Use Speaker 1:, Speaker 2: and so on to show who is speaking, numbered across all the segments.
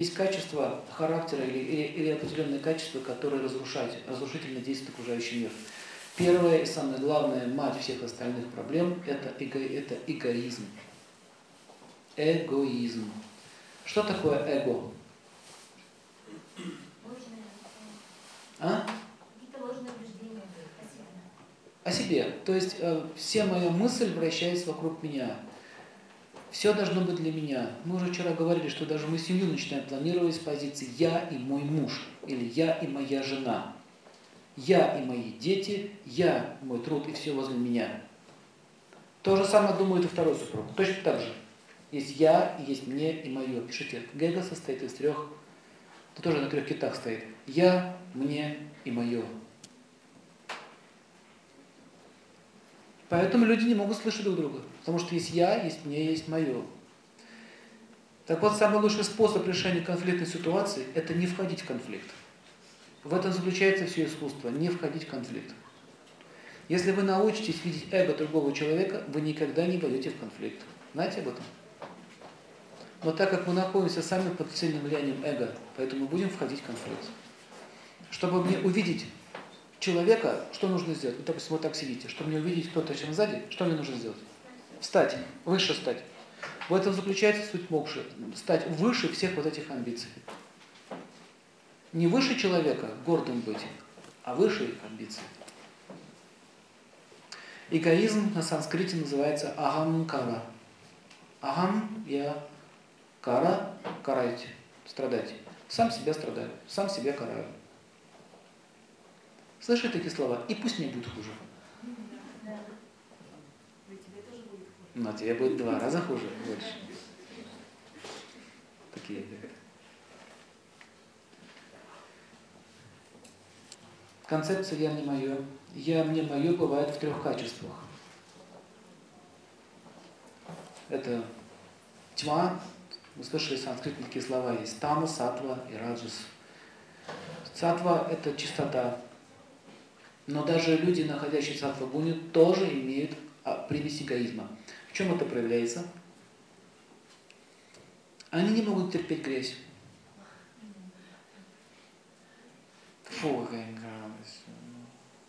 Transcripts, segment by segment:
Speaker 1: Есть качества характера или, или, или определенные качества, которые разрушают, разрушительно действуют окружающий мир. Первое и самое главное, мать всех остальных проблем, это, эго, это эгоизм. Эгоизм. Что такое эго? А? О себе. То есть э, вся моя мысль вращается вокруг меня. Все должно быть для меня. Мы уже вчера говорили, что даже мы семью начинаем планировать с позиции «я и мой муж» или «я и моя жена». Я и мои дети, я, мой труд и все возле меня. То же самое думает и второй супруг. Точно так же. Есть я, есть мне и мое. Пишите, Гега состоит из трех, это тоже на трех китах стоит. Я, мне и мое. Поэтому люди не могут слышать друг друга. Потому что есть я, есть мне, есть мое. Так вот, самый лучший способ решения конфликтной ситуации – это не входить в конфликт. В этом заключается все искусство – не входить в конфликт. Если вы научитесь видеть эго другого человека, вы никогда не войдете в конфликт. Знаете об этом? Но так как мы находимся сами под сильным влиянием эго, поэтому будем входить в конфликт. Чтобы мне увидеть человека, что нужно сделать? Вы, допустим, вот так сидите. Чтобы мне увидеть кто-то чем сзади, что мне нужно сделать? Встать, выше стать. В этом заключается суть мокши. Стать выше всех вот этих амбиций. Не выше человека, гордым быть, а выше их амбиций. Эгоизм на санскрите называется агам-кара. Агам – я, кара – карайте, страдайте. Сам себя страдаю, сам себя караю. Слышишь такие слова? И пусть мне будет хуже. Но тебе будет два раза хуже, больше. Такие. Концепция «я не мое». «Я мне мое» бывает в трех качествах. Это тьма, вы слышали санскритные такие слова есть, тама, сатва и раджас. Сатва – это чистота, но даже люди, находящиеся в сатвагуне, тоже имеют а, примесь эгоизма. Чем это проявляется? Они не могут терпеть грязь. Фу, какая гадость.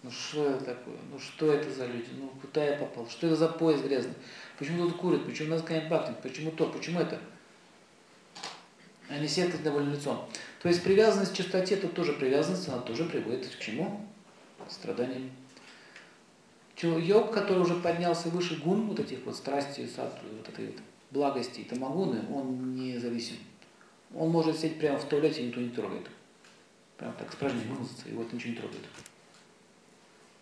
Speaker 1: Ну что это такое? Ну что это за люди? Ну куда я попал? Что это за поезд грязный? Почему тут курят? Почему нас конец пахнет? Почему то? Почему это? Они сидят довольно лицом. То есть привязанность к чистоте, это тоже привязанность, она тоже приводит к чему? страданиям. Йог, который уже поднялся выше гун, вот этих вот страсти, вот этой вот благости и тамагуны, он не зависим. Он может сидеть прямо в туалете, и никто не трогает. Прям так с вымазаться, его это ничего не трогает.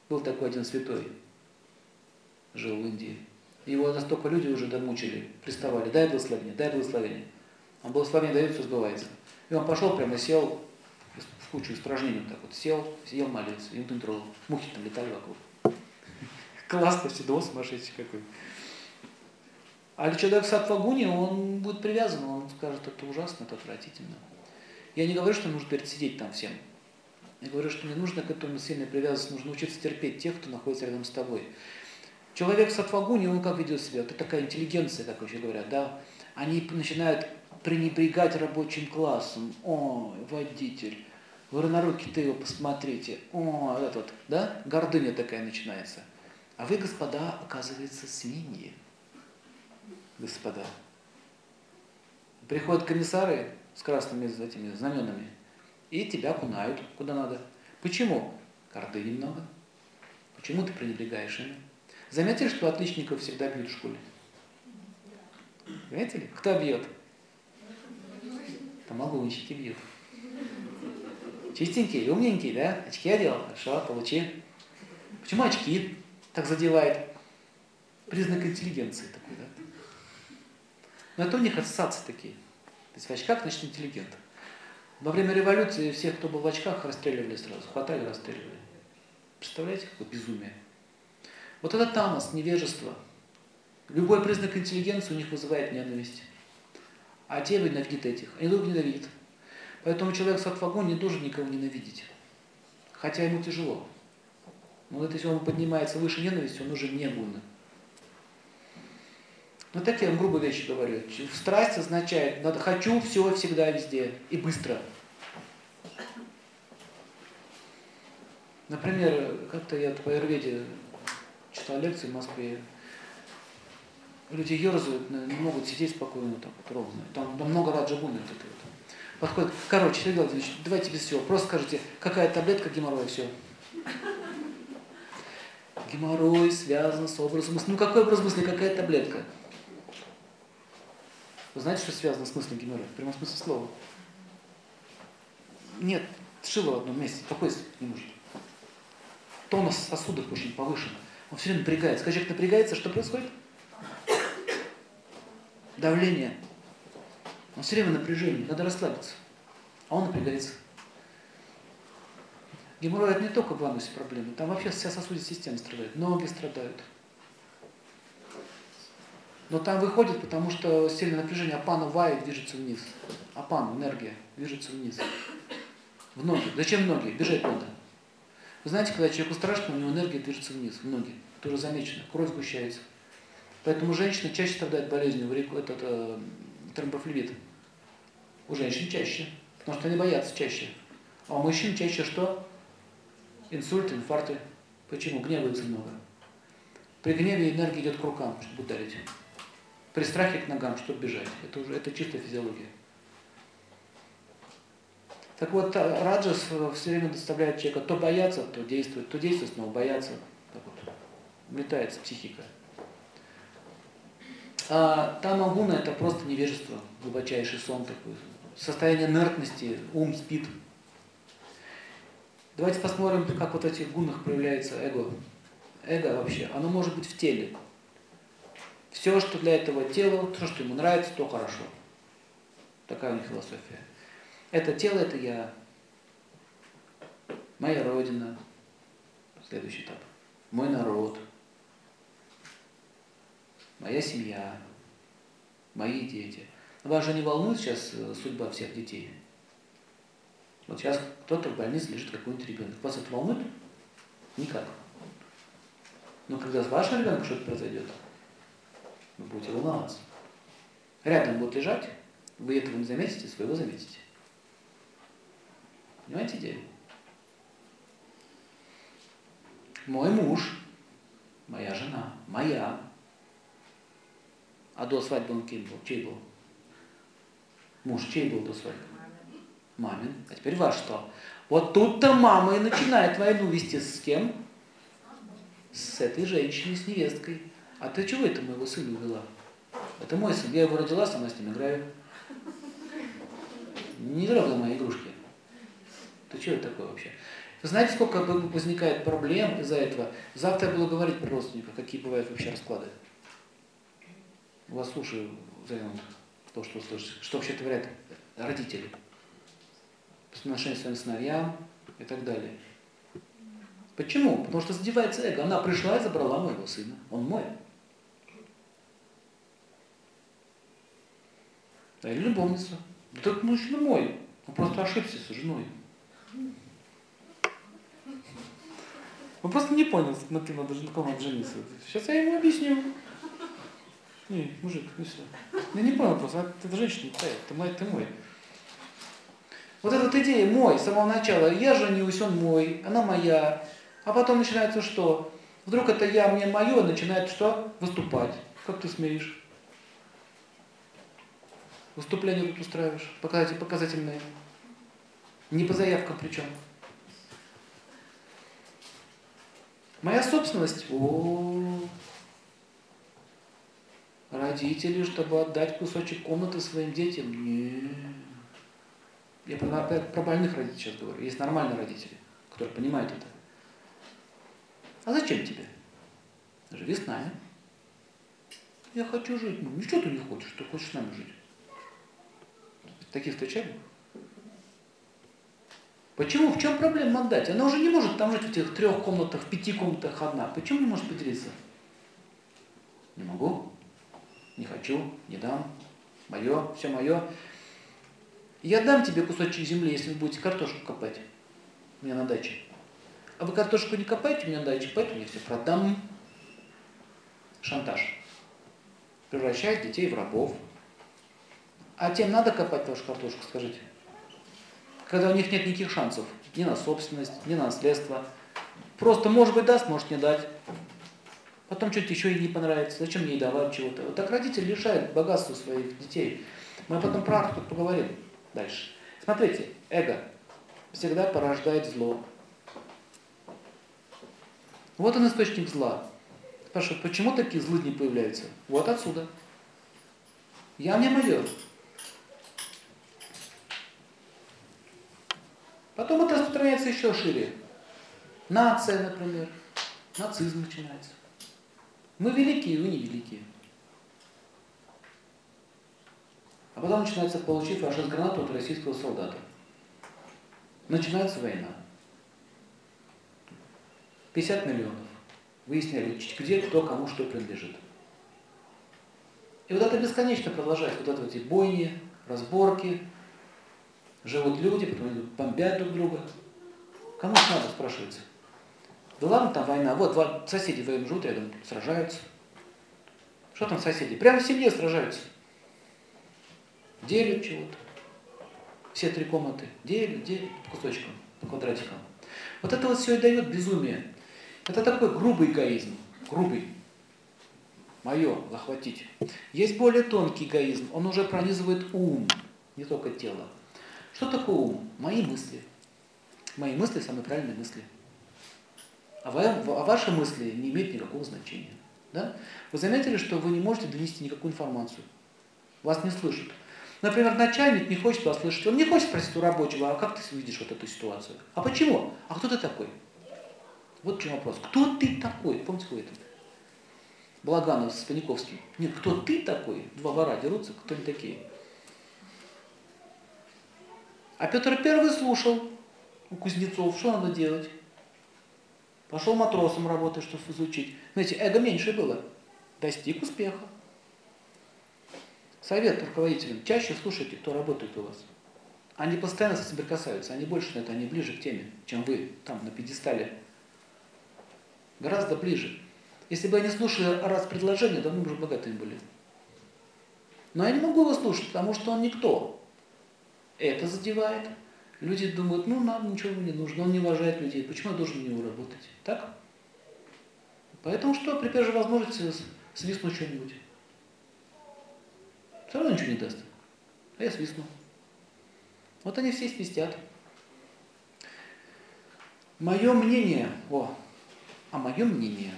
Speaker 1: Был такой один святой, жил в Индии. Его настолько люди уже домучили, приставали, дай благословение, дай благословение. Он благословение дает, все сбывается. И он пошел прямо сел, кучу испражнений вот так вот сел, сидел молился, и никто не трогал. Мухи там летали вокруг. Классно, седо сумасшедший какой. А человек в сатвагуне, он будет привязан, он скажет, это ужасно, это отвратительно. Я не говорю, что нужно пересидеть там всем. Я говорю, что не нужно к этому сильно привязываться, нужно учиться терпеть тех, кто находится рядом с тобой. Человек в сатвагуне, он как ведет себя? Это такая интеллигенция, как вообще говорят, да? Они начинают пренебрегать рабочим классом. О, водитель, вы на руки-то его посмотрите. О, этот, да? Гордыня такая начинается. А вы, господа, оказывается, свиньи. Господа. Приходят комиссары с красными этими знаменами и тебя окунают куда надо. Почему? Гордыни много. Почему ты пренебрегаешь ими? Заметили, что отличников всегда бьют в школе? Заметили? Кто бьет? Там огурчики бьют. Чистенький, умненький, да? Очки одел, хорошо, получи. Почему очки так задевает? Признак интеллигенции такой, да? Но это у них ассоциации такие. То есть в очках, значит, интеллигент. Во время революции всех, кто был в очках, расстреливали сразу. Хватали, расстреливали. Представляете, какое безумие? Вот это тамос, невежество. Любой признак интеллигенции у них вызывает ненависть. А те ненавидят этих. Они друг ненавидят. Поэтому человек с отвагон не должен никого ненавидеть. Хотя ему тяжело. Но вот если он поднимается выше ненависти, он уже не гунна. Ну так я грубо вещи говорю. Страсть означает, надо хочу все всегда везде и быстро. Например, как-то я по Айрведе читал лекции в Москве. Люди ерзают, не могут сидеть спокойно, так вот ровно. Там, там много раджагуны вот это вот. Подходит, короче, Сергей Владимирович, давайте без всего. Просто скажите, какая таблетка геморроя, все. Геморрой связан с образом мысли. Ну какой образ мысли, какая таблетка? Вы знаете, что связано с мыслью геморроя? В прямом смысле слова. Нет, шило в одном месте, покойся не может. Тонус сосудов очень повышен. Он все время напрягается. Когда человек напрягается, что происходит? Давление. Он все время напряжение, надо расслабиться. А он напрягается. Геморрой это не только в анусе проблема, там вообще вся сосудистая система страдает, ноги страдают. Но там выходит, потому что сильное напряжение, апана вая движется вниз. Апана, энергия, движется вниз. В ноги. Зачем ноги? Бежать надо. Вы знаете, когда человеку страшно, у него энергия движется вниз, в ноги. Тоже замечено. Кровь сгущается. Поэтому женщины чаще страдают болезнью, этот, э, тромбофлебит. У женщин чаще. Потому что они боятся чаще. А у мужчин чаще что? Инсульты, инфаркты. Почему? Гневаются много. При гневе энергия идет к рукам, чтобы ударить. При страхе к ногам, чтобы бежать. Это уже это чистая физиология. Так вот, раджас все время доставляет человека то бояться, то действовать, то действовать, снова бояться. Так вот, летает психика. А тамагуна это просто невежество, глубочайший сон такой, состояние инертности, ум спит. Давайте посмотрим, как вот в этих гунах проявляется эго. Эго вообще, оно может быть в теле. Все, что для этого тела, то, что ему нравится, то хорошо. Такая у них философия. Это тело, это я. Моя родина. Следующий этап. Мой народ. Моя семья. Мои дети. Вас же не волнует сейчас э, судьба всех детей? Вот сейчас кто-то в больнице лежит какой-нибудь ребенок. Вас это волнует? Никак. Но когда с вашим ребенком что-то произойдет, вы будете волноваться. Рядом будет лежать, вы этого не заметите, своего заметите. Понимаете идею? Мой муж, моя жена, моя. А до свадьбы он кем был? Чей был? Муж чей был до свадьбы? Мамин. А теперь ваш что? Вот тут-то мама и начинает войну вести с кем? С этой женщиной, с невесткой. А ты чего это моего сына увела? Это мой сын. Я его родила, сама с ним играю. Не трогай мои игрушки. Ты что это такое вообще? Вы знаете, сколько возникает проблем из-за этого? Завтра я буду говорить про родственников, какие бывают вообще расклады. Вас слушаю, Зайнон, то, что слышите. Что вообще творят родители? По отношению к своим сыновьям и так далее. Почему? Потому что задевается эго. Она пришла и забрала моего сына. Он мой. Да, или любовница. Этот мужчина мой. Он просто ошибся с женой. Он просто не понял, на кем надо, на ком жениться. Сейчас я ему объясню. Не, мужик, не все. Я не понял просто, а ты женщина, ты, ты мой, ты мой. Вот эта вот идея мой с самого начала, я женюсь, он мой, она моя. А потом начинается что? Вдруг это я, мне мое, начинает что? Выступать. Как ты смеешь? Выступление тут устраиваешь, показатели показательные. Не по заявкам причем. Моя собственность. О, родители, чтобы отдать кусочек комнаты своим детям. Не. Я про, про больных родителей сейчас говорю. Есть нормальные родители, которые понимают это. А зачем тебе? Живи с нами. Я хочу жить. Ну, ничего ты не хочешь, ты хочешь с нами жить. Таких встречали? Почему? В чем проблема отдать? Она уже не может там жить в этих трех комнатах, в пяти комнатах одна. Почему не может поделиться? Не могу, не хочу, не дам. Мое, все мое. Я дам тебе кусочек земли, если вы будете картошку копать у меня на даче. А вы картошку не копаете у меня на даче, поэтому я все продам. Шантаж. превращает детей в рабов. А тем надо копать вашу картошку, скажите. Когда у них нет никаких шансов ни на собственность, ни на наследство. Просто, может быть, даст, может не дать. Потом что-то еще и не понравится. Зачем ей давать чего-то? Вот так родители лишают богатства своих детей. Мы потом про арху поговорим дальше. Смотрите, эго всегда порождает зло. Вот он источник зла. Спрашивают, почему такие злыдни появляются? Вот отсюда. Я не мое. Потом это распространяется еще шире. Нация, например. Нацизм начинается. Мы великие, вы не великие. А потом начинается получив фашист гранату от российского солдата. Начинается война. 50 миллионов. Выясняли, где, кто, кому что принадлежит. И вот это бесконечно продолжается. Вот это вот эти бойни, разборки. Живут люди, потом бомбят друг друга. Кому это надо, спрашивается. Да ладно, там война. Вот соседи вдвоем живут рядом, сражаются. Что там соседи? Прямо в семье сражаются. Делят чего-то. Все три комнаты делят, делят по кусочкам, по квадратикам. Вот это вот все и дает безумие. Это такой грубый эгоизм. Грубый. Мое захватить. Есть более тонкий эгоизм. Он уже пронизывает ум, не только тело. Что такое ум? Мои мысли. Мои мысли самые правильные мысли. А, вы, а ваши мысли не имеют никакого значения. Да? Вы заметили, что вы не можете донести никакую информацию. Вас не слышат. Например, начальник не хочет вас слышать. Он не хочет спросить у рабочего, а как ты видишь вот эту ситуацию? А почему? А кто ты такой? Вот в чем вопрос. Кто ты такой? Помните, какой это? Благанов с Паниковским. Нет, кто ты такой? Два вора дерутся, кто они такие? А Петр Первый слушал у кузнецов, что надо делать. Пошел матросом работать, чтобы изучить. Знаете, эго меньше было. Достиг успеха. Совет руководителям. Чаще слушайте, кто работает у вас. Они постоянно соприкасаются, они больше на это, они ближе к теме, чем вы там на пьедестале. Гораздо ближе. Если бы они слушали раз предложение, давно бы уже богатыми были. Но я не могу его слушать, потому что он никто. Это задевает. Люди думают, ну нам ничего не нужно, он не уважает людей, почему я должен на него работать? Так? Поэтому что, при первой же возможности свистну что-нибудь. Все равно ничего не даст. А я свистну. Вот они все свистят. Мое мнение, о, а мое мнение.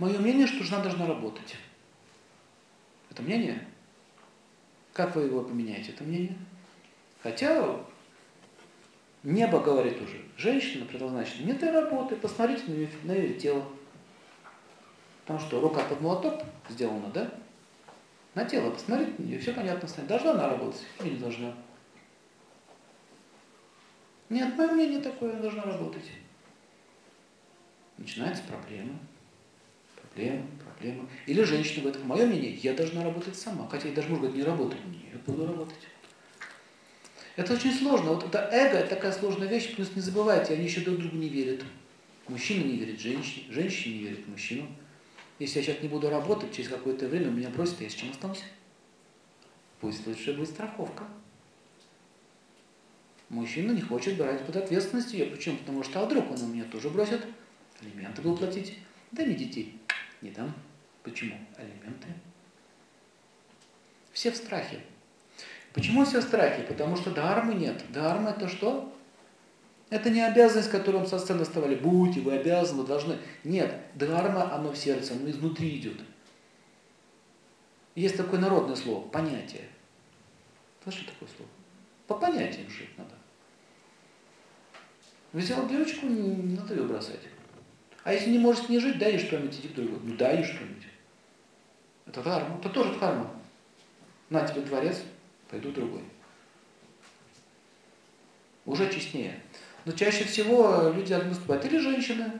Speaker 1: Мое мнение, что жена должна работать. Это мнение? Как вы его поменяете, это мнение? Хотя небо говорит уже, женщина предназначена не для работы, посмотрите на ее, на ее тело. Потому что рука под молоток сделана, да? На тело посмотрите на нее, все понятно станет. Должна она работать или не должна? Нет, мое мнение такое, она должна работать. Начинается проблема проблема, проблема. Или женщина говорит, мое мнение, я должна работать сама. Хотя я даже муж говорит, не работай. Нет, буду работать. Это очень сложно. Вот это эго, это такая сложная вещь, плюс не забывайте, они еще друг другу не верят. Мужчина не верит женщине, женщина не верит мужчину. Если я сейчас не буду работать, через какое-то время меня бросят, я с чем останусь? Пусть лучше будет страховка. Мужчина не хочет брать под ответственность ее. Почему? Потому что а вдруг он у меня тоже бросит, алименты был платить. Да не детей. Не дам. Почему? Алименты. Все в страхе. Почему все в страхе? Потому что дармы нет. Дарма это что? Это не обязанность, которую со сцены оставали. Будьте, вы обязаны, вы должны. Нет, дхарма, оно в сердце, оно изнутри идет. Есть такое народное слово, понятие. Что такое слово? По понятиям жить надо. Взял девочку, не надо ее бросать. А если не можешь не жить, дай ей что-нибудь, иди к другому. Ну дай ей что-нибудь. Это дхарма, это тоже дхарма. На тебе дворец, пойду другой. Уже честнее. Но чаще всего люди наступают. Или женщины.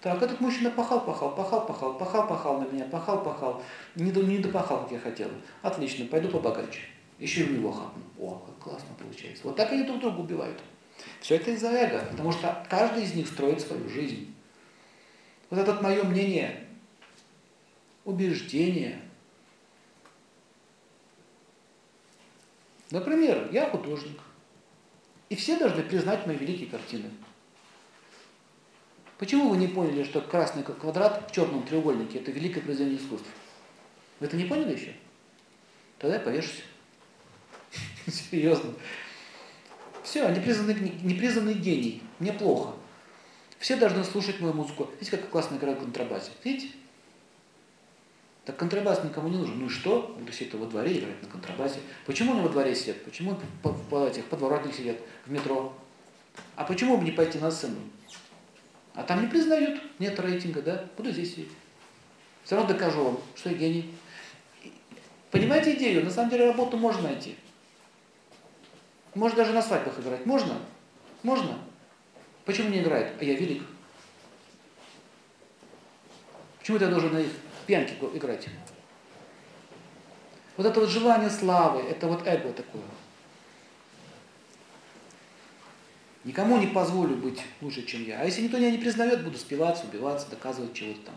Speaker 1: Так, этот мужчина пахал, пахал, пахал, пахал, пахал, пахал на меня, пахал, пахал. Не, до, не допахал, как я хотела. Отлично, пойду побогаче. Еще и у него хапну. О, как классно получается. Вот так они друг друга убивают. Все это из-за эго, потому что каждый из них строит свою жизнь. Вот это мое мнение. убеждения. Например, я художник, и все должны признать мои великие картины. Почему вы не поняли, что красный квадрат в черном треугольнике – это великое произведение искусства? Вы это не поняли еще? Тогда я повешусь. Серьезно. Все, непризнанный, непризнанный гений. Мне плохо. Все должны слушать мою музыку. Видите, как классно играют контрабасе. Видите? Так контрабас никому не нужен. Ну и что? Буду сидеть во дворе играть на контрабасе. Почему они во дворе сидят? Почему по, по этих подворотных сидят в метро? А почему бы не пойти на сцену? А там не признают, нет рейтинга, да? Буду здесь сидеть. Все равно докажу вам, что я гений. Понимаете идею? На самом деле работу можно найти. Можно даже на свадьбах играть. Можно? Можно. Почему не играет? А я велик. Почему я должен на их пьянке играть? Вот это вот желание славы, это вот эго такое. Никому не позволю быть лучше, чем я. А если никто меня не признает, буду спиваться, убиваться, доказывать чего-то там.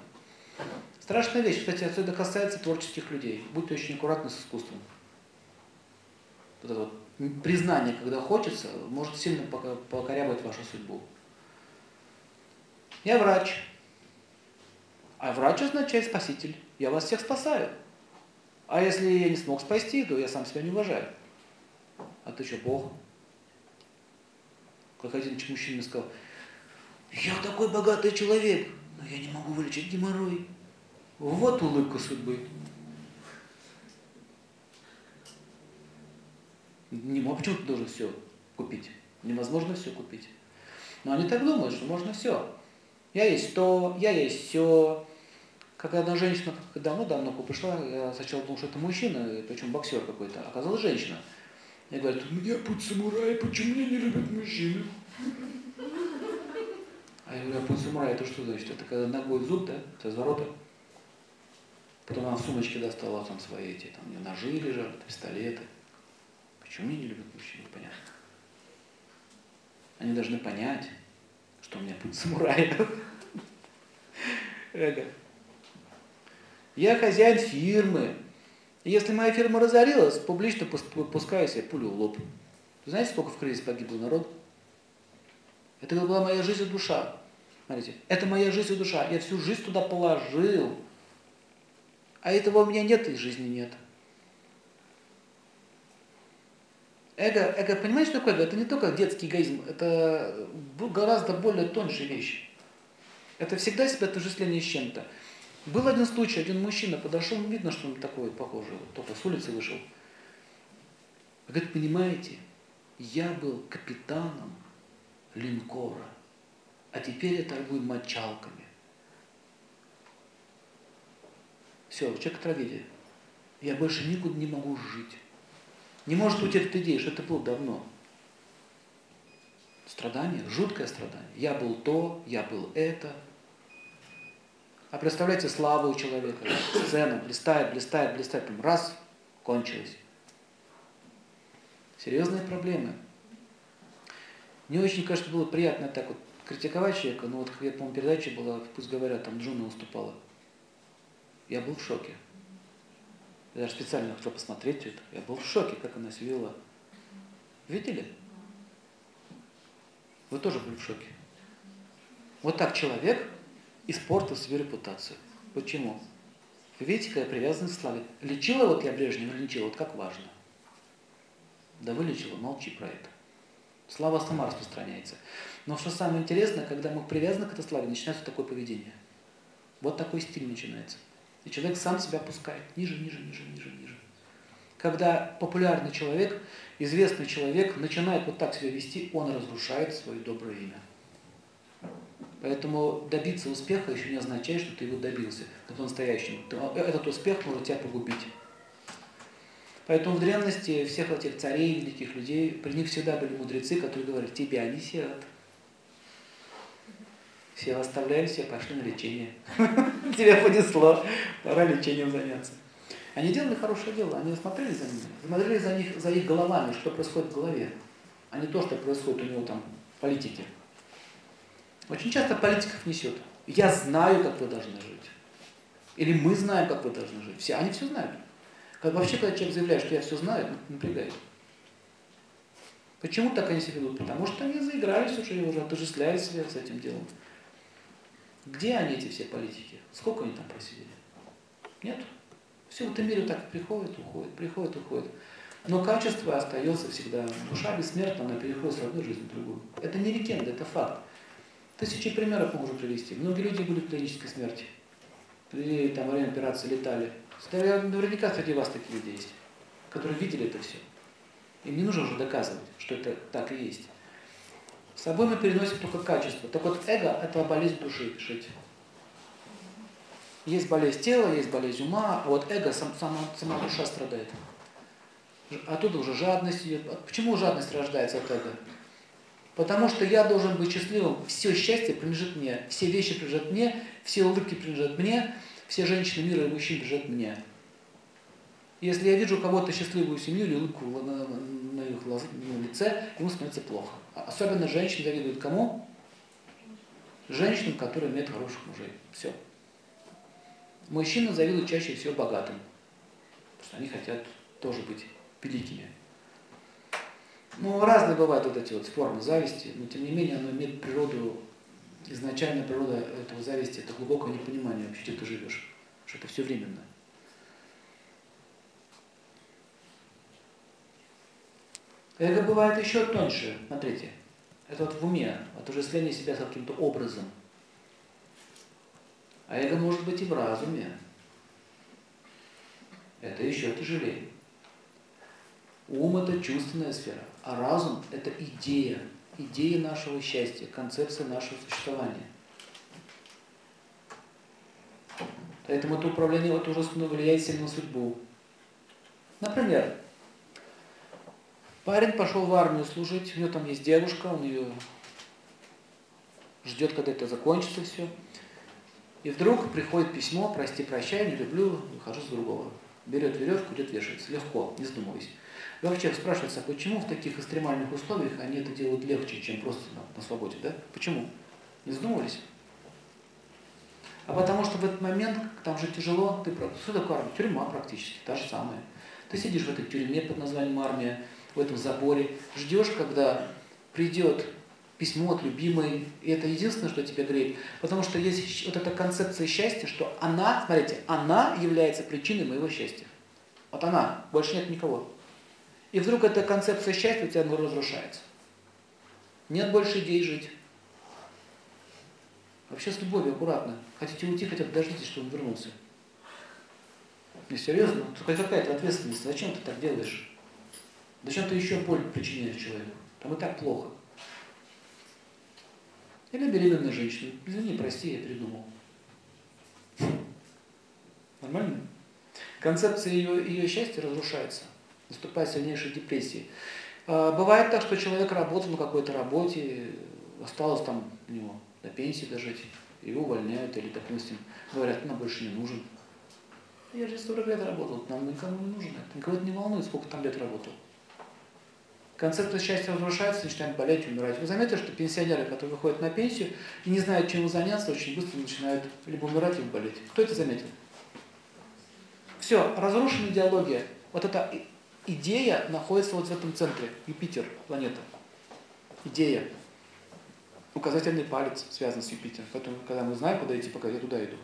Speaker 1: Страшная вещь, кстати, это касается творческих людей. Будьте очень аккуратны с искусством. Вот это вот признание, когда хочется, может сильно покорябать вашу судьбу. Я врач. А врач означает спаситель. Я вас всех спасаю. А если я не смог спасти, то я сам себя не уважаю. А ты что, Бог? Как один мужчина сказал, я такой богатый человек, но я не могу вылечить геморрой. Вот улыбка судьбы. Не, а почему ты должен все купить? Невозможно все купить. Но они так думают, что можно все. Я есть то, я есть все. Как одна женщина давно-давно пришла, я сначала думал, что это мужчина, причем боксер какой-то, оказалась женщина. Я говорю, у меня путь самурая, почему меня не любят мужчины? А я говорю, а путь самурая это что значит? Это когда ногой зуб, да? Это разворота. Потом она в сумочке достала там свои эти, там у нее ножи лежали, пистолеты. Почему меня не любят мужчины? Понятно. Они должны понять, что у меня путь самурая. Я хозяин фирмы. Если моя фирма разорилась, публично пускаю себе пулю в лоб. знаете, сколько в кризис погибло народ? Это была моя жизнь и душа. Смотрите, это моя жизнь и душа. Я всю жизнь туда положил. А этого у меня нет, и жизни нет. Эго, эго, понимаете, что такое? Это не только детский эгоизм, это гораздо более тоньше вещь. Это всегда себя отождествление с чем-то. Был один случай, один мужчина подошел, видно, что он такой похожий, вот, только с улицы вышел. Говорит, понимаете, я был капитаном линкора, а теперь я торгую мочалками. Все, у человека трагедия. Я больше никуда не могу жить. Не может быть этой идеи, что это было давно. Страдание, жуткое страдание. Я был то, я был это. А представляете, слава у человека, сцена, блистает, блистает, блистает, там раз, кончилось. Серьезные проблемы. Мне очень, кажется, было приятно так вот критиковать человека, но вот, я, по-моему, передача была, пусть говорят, там Джуна выступала. Я был в шоке. Я даже специально хотел посмотреть это. Я был в шоке, как она себя вела. Видели? Вы тоже были в шоке. Вот так человек испортил свою репутацию. Почему? Вы видите, какая привязанность к славе. Лечила вот я Брежнева лечила, вот как важно. Да вылечила, молчи про это. Слава сама распространяется. Но что самое интересное, когда мы привязаны к этой славе, начинается такое поведение. Вот такой стиль начинается. И человек сам себя пускает ниже, ниже, ниже, ниже, ниже. Когда популярный человек, известный человек начинает вот так себя вести, он разрушает свое доброе имя. Поэтому добиться успеха еще не означает, что ты его добился по-настоящему. Этот успех может тебя погубить. Поэтому в древности всех этих царей, великих людей, при них всегда были мудрецы, которые говорят, тебя не сирот. Все оставляем, все пошли на лечение. Тебя понесло, пора лечением заняться. Они делали хорошее дело, они смотрели за ними, смотрели за, них, за их головами, что происходит в голове, а не то, что происходит у него там в политике. Очень часто политиков несет. Я знаю, как вы должны жить. Или мы знаем, как вы должны жить. Все, они все знают. Как вообще, когда человек заявляет, что я все знаю, напрягает. Почему так они себя ведут? Потому что они заигрались уже, уже отождествляли себя с этим делом. Где они, эти все политики? Сколько они там просидели? Нет. Все в этом мире так приходит, уходит, приходит, уходит. Но качество остается всегда. Душа бессмертна, она переходит с одной жизни в другую. Это не легенда, это факт. Тысячи примеров могу привести. Многие люди были в клинической смерти. Или там во время операции летали. Наверняка среди вас такие люди есть, которые видели это все. Им не нужно уже доказывать, что это так и есть. С собой мы переносим только качество. Так вот, эго – это болезнь души, пишите. Есть болезнь тела, есть болезнь ума, а вот эго, сам, сама, сама душа страдает. Оттуда уже жадность идет. Почему жадность рождается от эго? Потому что я должен быть счастливым, все счастье принадлежит мне, все вещи принадлежат мне, все улыбки принадлежат мне, все женщины мира и мужчин принадлежат мне. Если я вижу кого-то счастливую семью или улыбку на, на их на лице, ему становится плохо. А особенно женщины завидуют кому? Женщинам, которые имеют хороших мужей. Все. Мужчины завидуют чаще всего богатым. Потому что они хотят тоже быть великими. Ну, разные бывают вот эти вот формы зависти, но тем не менее оно имеет природу, изначально природа этого зависти, это глубокое непонимание вообще, где ты живешь, что это все временно. Эго бывает еще тоньше, смотрите. Это вот в уме, отождествление себя с каким-то образом. А эго может быть и в разуме. Это еще тяжелее. Ум – это чувственная сфера, а разум – это идея, идея нашего счастья, концепция нашего существования. Поэтому это управление вот уже влияет сильно на судьбу. Например, Парень пошел в армию служить, у него там есть девушка, он ее ждет, когда это закончится все. И вдруг приходит письмо, прости, прощай, не люблю, выхожу с другого. Берет веревку, идет вешается. Легко, не задумываясь. Вообще спрашивается, а почему в таких экстремальных условиях они это делают легче, чем просто на, на свободе, да? Почему? Не задумывались? А потому что в этот момент, там же тяжело, ты, что такое армия? Тюрьма практически, та же самая. Ты сидишь в этой тюрьме под названием армия, в этом заборе, ждешь, когда придет письмо от любимой, и это единственное, что тебя греет. Потому что есть вот эта концепция счастья, что она, смотрите, она является причиной моего счастья. Вот она, больше нет никого. И вдруг эта концепция счастья у тебя разрушается. Нет больше идей жить. Вообще с любовью, аккуратно. Хотите уйти, хотя бы дождитесь, чтобы он вернулся. Не серьезно, хоть какая-то ответственность. Зачем ты так делаешь? Зачем ты еще боль причиняешь человеку? Там и так плохо. Или беременная женщина. Извини, прости, я передумал. Нормально? Концепция ее, ее счастья разрушается. Наступает сильнейшая депрессия. А, бывает так, что человек работал на какой-то работе, осталось там у него до пенсии дожить, его увольняют или, допустим, говорят, нам больше не нужен. Я же 40 лет работал, нам никому не нужен. Никого это не волнует, сколько там лет работал концепция счастья разрушается, начинают болеть, умирать. Вы заметили, что пенсионеры, которые выходят на пенсию и не знают, чем заняться, очень быстро начинают либо умирать, либо болеть. Кто это заметил? Все, разрушена идеология. Вот эта идея находится вот в этом центре, Юпитер, планета. Идея. Указательный палец связан с Юпитером. Поэтому, когда мы знаем, куда идти, пока я туда иду.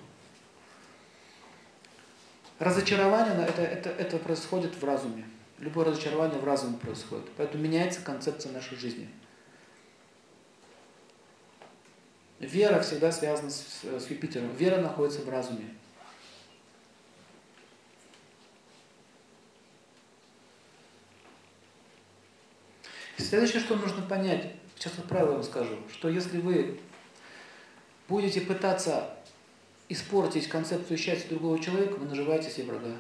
Speaker 1: Разочарование, это, это, это происходит в разуме. Любое разочарование в разуме происходит. Поэтому меняется концепция нашей жизни. Вера всегда связана с, с Юпитером. Вера находится в разуме. Следующее, что нужно понять, сейчас вот правило вам скажу, что если вы будете пытаться испортить концепцию счастья другого человека, вы наживаете себе врага.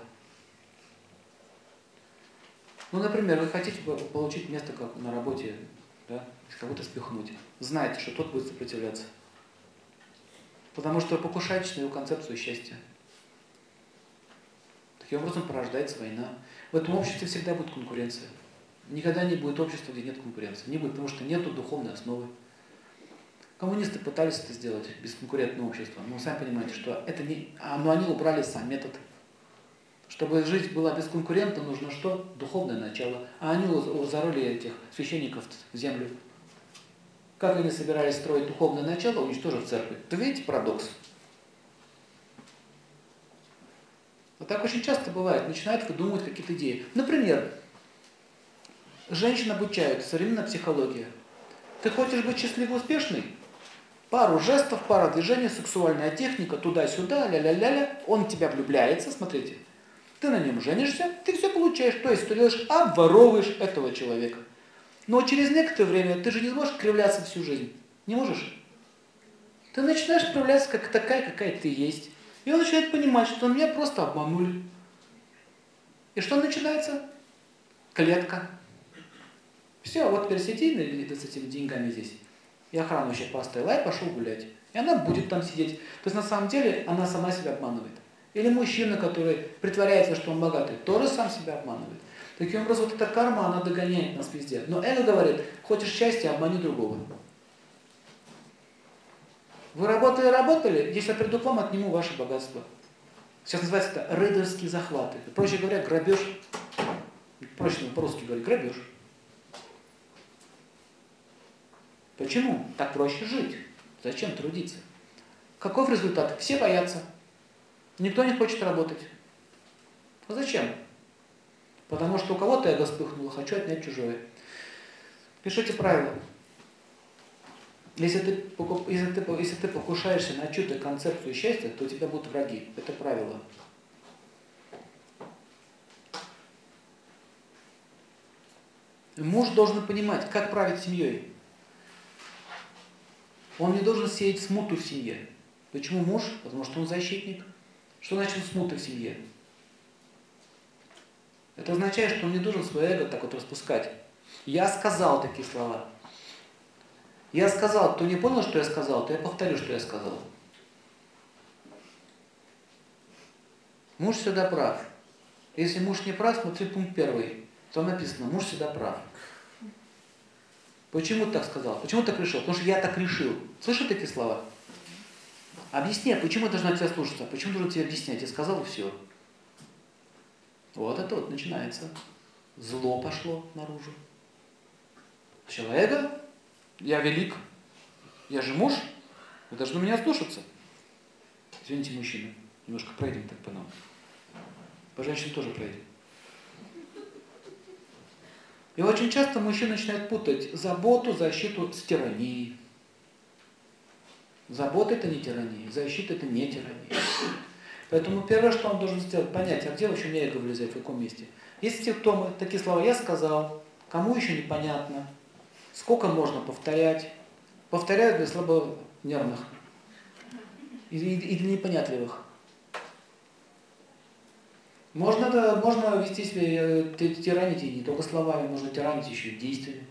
Speaker 1: Ну, например, вы хотите получить место как на работе, да, кого-то спихнуть. Знаете, что тот будет сопротивляться. Потому что покушаетесь на его концепцию счастья. Таким образом порождается война. В этом обществе всегда будет конкуренция. Никогда не будет общества, где нет конкуренции. Не будет, потому что нет духовной основы. Коммунисты пытались это сделать, бесконкурентное общество, но сами понимаете, что это не... А, но они убрали сам метод. Чтобы жить была бесконкурентно, нужно что? Духовное начало. А они зароли этих священников в землю. Как они собирались строить духовное начало, уничтожив церковь? Вы видите парадокс? Вот так очень часто бывает. Начинают выдумывать какие-то идеи. Например, женщин обучают, современная психология. Ты хочешь быть счастливой, успешной? Пару жестов, пара движений, сексуальная техника, туда-сюда, ля-ля-ля-ля. Он в тебя влюбляется, смотрите. Ты на нем женишься, ты все получаешь. То есть ты делаешь, обворовываешь этого человека. Но через некоторое время ты же не сможешь кривляться всю жизнь. Не можешь? Ты начинаешь проявляться как такая, какая ты есть. И он начинает понимать, что меня просто обманули. И что начинается? Клетка. Все, вот теперь сиди с этими деньгами здесь. И охрану еще поставила, и пошел гулять. И она будет там сидеть. То есть на самом деле она сама себя обманывает. Или мужчина, который притворяется, что он богатый, тоже сам себя обманывает. Таким образом, вот эта карма, она догоняет нас везде. Но эго говорит, хочешь счастья, обмани другого. Вы работали, работали, если я приду к вам, отниму ваше богатство. Сейчас называется это рейдерские захваты. Проще говоря, грабеж. Проще по-русски говорить, грабеж. Почему? Так проще жить. Зачем трудиться? Каков результат? Все боятся. Никто не хочет работать. А зачем? Потому что у кого-то эго вспыхнуло, хочу отнять чужое. Пишите правила. Если ты, если, ты, если ты покушаешься на чью-то концепцию счастья, то у тебя будут враги. Это правило. Муж должен понимать, как править семьей. Он не должен сеять смуту в семье. Почему муж? Потому что он защитник. Что значит смута в семье? Это означает, что он не должен свое эго так вот распускать. Я сказал такие слова. Я сказал, кто не понял, что я сказал, то я повторю, что я сказал. Муж всегда прав. Если муж не прав, смотри пункт первый. Там написано, муж всегда прав. Почему ты так сказал? Почему ты так решил? Потому что я так решил. Слышишь такие слова? Объясни, а почему я должна тебя слушаться? Почему должен тебе объяснять? Я сказал все. Вот это вот начинается. Зло пошло наружу. Человека я велик, я же муж, вы должны меня слушаться. Извините, мужчины, немножко пройдем так по нам. По женщинам тоже пройдем. И очень часто мужчина начинает путать заботу, защиту с тиранией. Забота это не тирания, защита это не тирания. Поэтому первое, что он должен сделать, понять, а где вообще мне эго влезает, в каком месте. Есть симптомы, такие слова «я сказал», «кому еще непонятно», Сколько можно повторять? Повторяют для слабонервных и, и для непонятливых. Можно, да, можно вести себя, тиранить и не только словами, можно тиранить еще и действиями.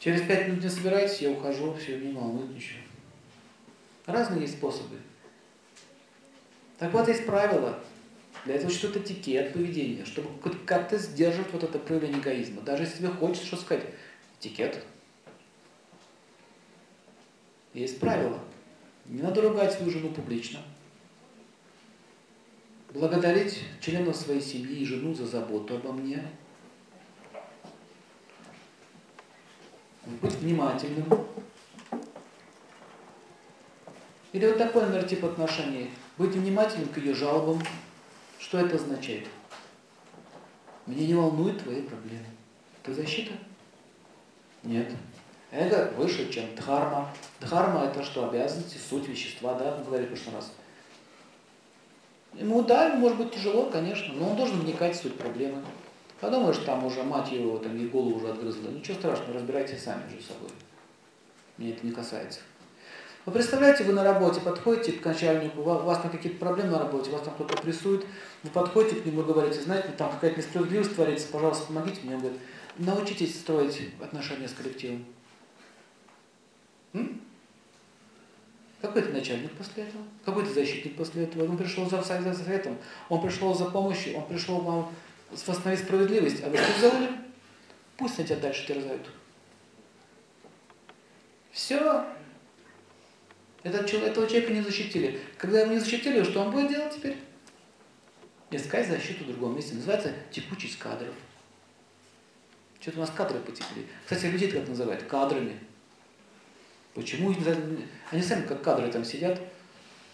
Speaker 1: Через пять минут не собирайтесь, я ухожу, все, не волнует ничего. Разные есть способы. Так вот, есть правила. Для этого что-то этикет поведения, чтобы как-то сдерживать вот это проявление эгоизма. Даже если тебе хочется что сказать, этикет. Есть правила. Не надо ругать свою жену публично. Благодарить членов своей семьи и жену за заботу обо мне. Быть внимательным. Или вот такой, наверное, тип отношений. Быть внимательным к ее жалобам, что это означает? Меня не волнуют твои проблемы. Это защита? Нет. Эго выше, чем дхарма. Дхарма это что? Обязанности, суть вещества, да, мы говорили в прошлый раз. Ему, да, ему может быть тяжело, конечно, но он должен вникать в суть проблемы. Подумаешь, там уже мать его, там ей голову уже отгрызла. Ничего страшного, разбирайтесь сами между собой. Мне это не касается. Вы представляете, вы на работе подходите к начальнику, у вас там какие-то проблемы на работе, вас там кто-то прессует, вы подходите к нему и говорите, знаете, там какая-то несправедливость творится, пожалуйста, помогите мне. Он говорит, научитесь строить отношения с коллективом. Какой ты начальник после этого? Какой ты защитник после этого? Он пришел за, советом, он пришел за помощью, он пришел вам восстановить справедливость, а вы что сделали? Пусть они тебя дальше терзают. Все. Этот, этого человека не защитили. Когда его не защитили, что он будет делать теперь? Искать защиту в другом месте. Называется текучесть кадров. Что-то у нас кадры потекли. Кстати, людей как называют? Кадрами. Почему? Они сами как кадры там сидят.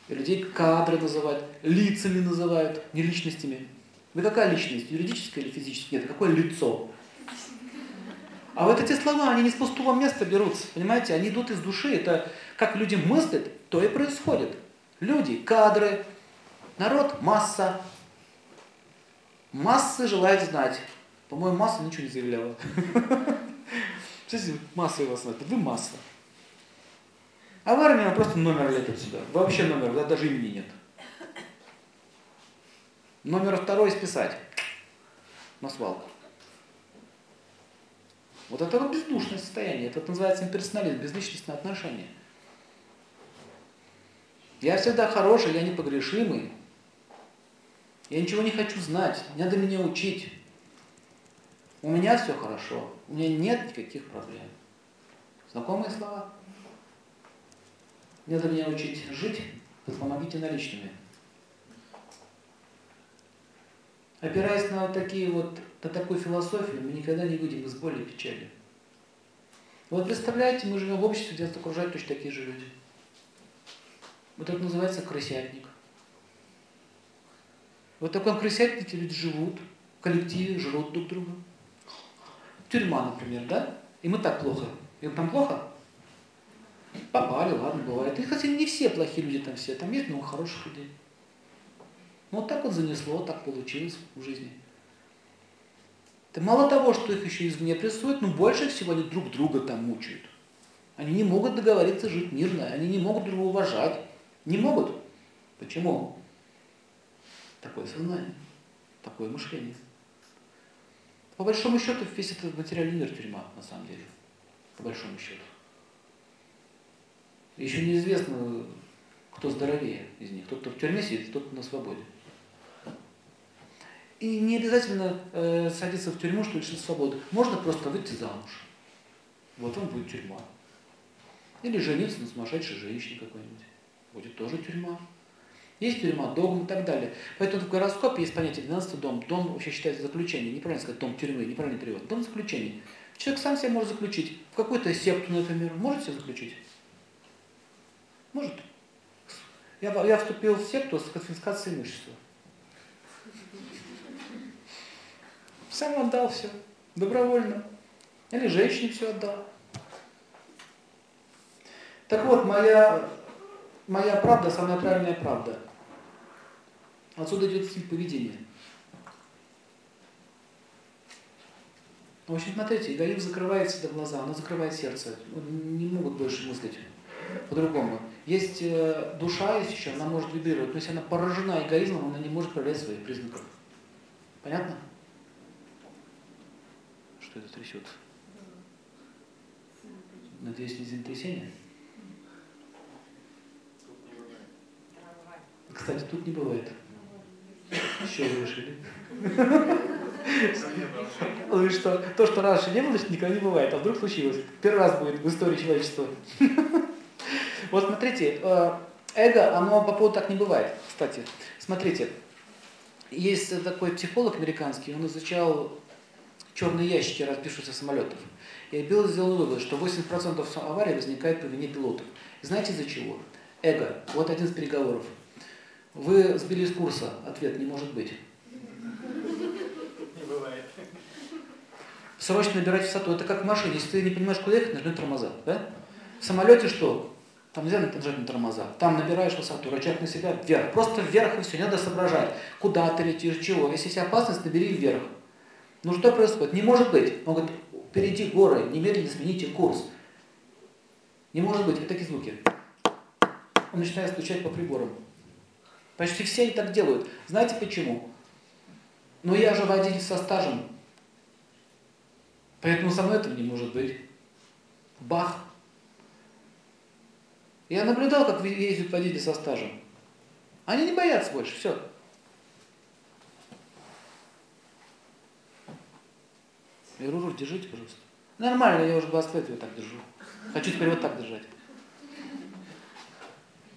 Speaker 1: Людей кадры называют, лицами называют, не личностями. Вы какая личность? Юридическая или физическая? Нет, какое лицо? А вот эти слова, они не с пустого места берутся, понимаете? Они идут из души. Это как люди мыслят, то и происходит. Люди, кадры, народ, масса. Массы желают знать. По-моему, масса ничего не заявляла. Представляете, масса его знает. Вы масса. А в армии просто номер летит сюда. Вообще номер, да, даже имени нет. Номер второй списать на свалку. Вот это вот бездушное состояние. Это называется имперсонализм, безличностное отношение. Я всегда хороший, я непогрешимый. Я ничего не хочу знать, не надо меня учить. У меня все хорошо, у меня нет никаких проблем. Знакомые слова? Надо меня учить жить, помогите наличными. Опираясь на вот такие вот, на такую философию, мы никогда не выйдем из боли и печали. Вот представляете, мы живем в обществе, где нас окружают точно такие же люди. Вот это называется крысятник. Вот в таком крысятнике люди живут, в коллективе жрут друг друга. Тюрьма, например, да? И мы так плохо. Им там плохо? Попали, ладно, бывает. И, кстати, не все плохие люди там все. Там есть много хороших людей. Ну, вот так вот занесло, так получилось в жизни. Это мало того, что их еще извне прессуют, но больше всего они друг друга там мучают. Они не могут договориться жить мирно, они не могут друг друга уважать. Не могут. Почему? Такое сознание, такое мышление. По большому счету, весь этот материальный мир тюрьма, на самом деле. По большому счету. Еще неизвестно, кто здоровее из них. Тот, кто в тюрьме сидит, тот на свободе. И не обязательно э, садиться в тюрьму, чтобы лишиться свободы. Можно просто выйти замуж. Вот он будет тюрьма. Или жениться на сумасшедшей женщине какой-нибудь. Будет тоже тюрьма. Есть тюрьма, дом и так далее. Поэтому в гороскопе есть понятие 12 дом. Дом вообще считается заключение. Неправильно сказать дом тюрьмы, неправильный перевод. Дом заключения. Человек сам себя может заключить. В какую-то секту, например, может себя заключить? Может. Я, я вступил в секту с конфискацией имущества. Сам отдал все, добровольно. Или женщине все отдал. Так вот, моя, моя правда, самая правильная правда. Отсюда идет стиль поведения. В общем, смотрите, эгоизм закрывает всегда глаза, оно закрывает сердце. Не могут больше мыслить по-другому. Есть э, душа, есть еще, она может вибрировать, но если она поражена эгоизмом, она не может проявлять своих признаков. Понятно? что это трясет. Надеюсь, не землетрясение? Кстати, тут не бывает. Еще вы решили? Ну и что? То, что раньше не было, никогда не бывает. А вдруг случилось? Первый раз будет в истории человечества. Вот смотрите, э, эго, оно по поводу так не бывает. Кстати, смотрите, есть такой психолог американский, он изучал черные ящики разбившихся самолетов. И Билл сделал вывод, что 80% аварий возникает по вине пилотов. знаете из-за чего? Эго. Вот один из переговоров. Вы сбили с курса. Ответ не может быть.
Speaker 2: Не бывает.
Speaker 1: Срочно набирать высоту. Это как в машине. Если ты не понимаешь, куда ехать, нажми тормоза. Да? В самолете что? Там нельзя нажать на тормоза. Там набираешь высоту, рычаг на себя, вверх. Просто вверх и все. Не надо соображать, куда ты летишь, чего. Если есть опасность, набери вверх. Ну что происходит? Не может быть. Он говорит, впереди горы, немедленно смените курс. Не может быть. Это такие звуки. Он начинает стучать по приборам. Почти все они так делают. Знаете почему? Но я же водитель со стажем. Поэтому со мной этого не может быть. Бах. Я наблюдал, как ездят водители со стажем. Они не боятся больше, все. Я говорю, руль держите, пожалуйста. Нормально, я уже 20 лет ее так держу. Хочу теперь вот так держать.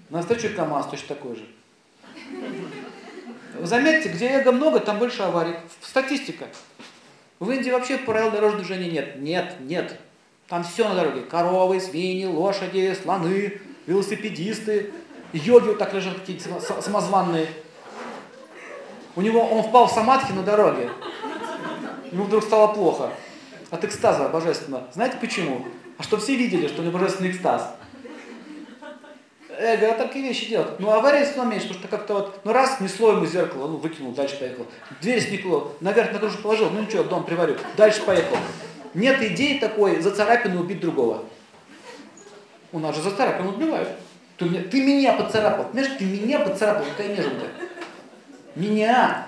Speaker 1: На встречу КАМАЗ точно такой же. Заметьте, где эго много, там больше аварий. Статистика. В Индии вообще правил дорожного движения нет. Нет, нет. Там все на дороге. Коровы, свиньи, лошади, слоны, велосипедисты. Йоги вот так лежат какие-то самозванные. У него, он впал в самадхи на дороге. Ему вдруг стало плохо. От экстаза божественного. Знаете почему? А что все видели, что у него божественный экстаз. Эго такие вещи делает. Ну, авария все меньше, потому что как-то вот, ну раз, снесло ему зеркало, ну, выкинул, дальше поехал. Дверь снекло, наверх на крышу положил, ну ничего, дом приварю, дальше поехал. Нет идеи такой за царапину убить другого. У нас же за царапину убивают. Ты, ты меня поцарапал, понимаешь, ты меня поцарапал, какая неженка. Меня.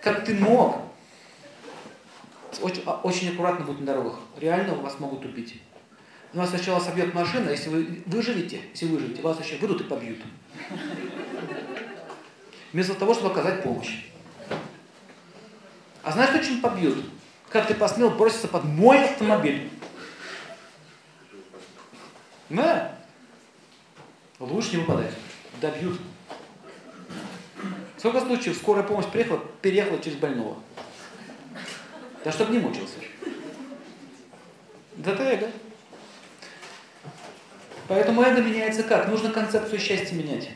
Speaker 1: Как ты мог? Очень, а, очень аккуратно будь на дорогах. Реально вас могут убить. Вас сначала собьет машина, если вы выживете, если выживете, вас еще выйдут и побьют. Вместо того, чтобы оказать помощь. А знаешь, что чем побьют? Как ты посмел броситься под мой автомобиль? Да. Лучше не выпадать. Добьют. Сколько случаев скорая помощь приехала, переехала через больного? Да чтобы не мучился. Да ты эго. Поэтому эго меняется как? Нужно концепцию счастья менять.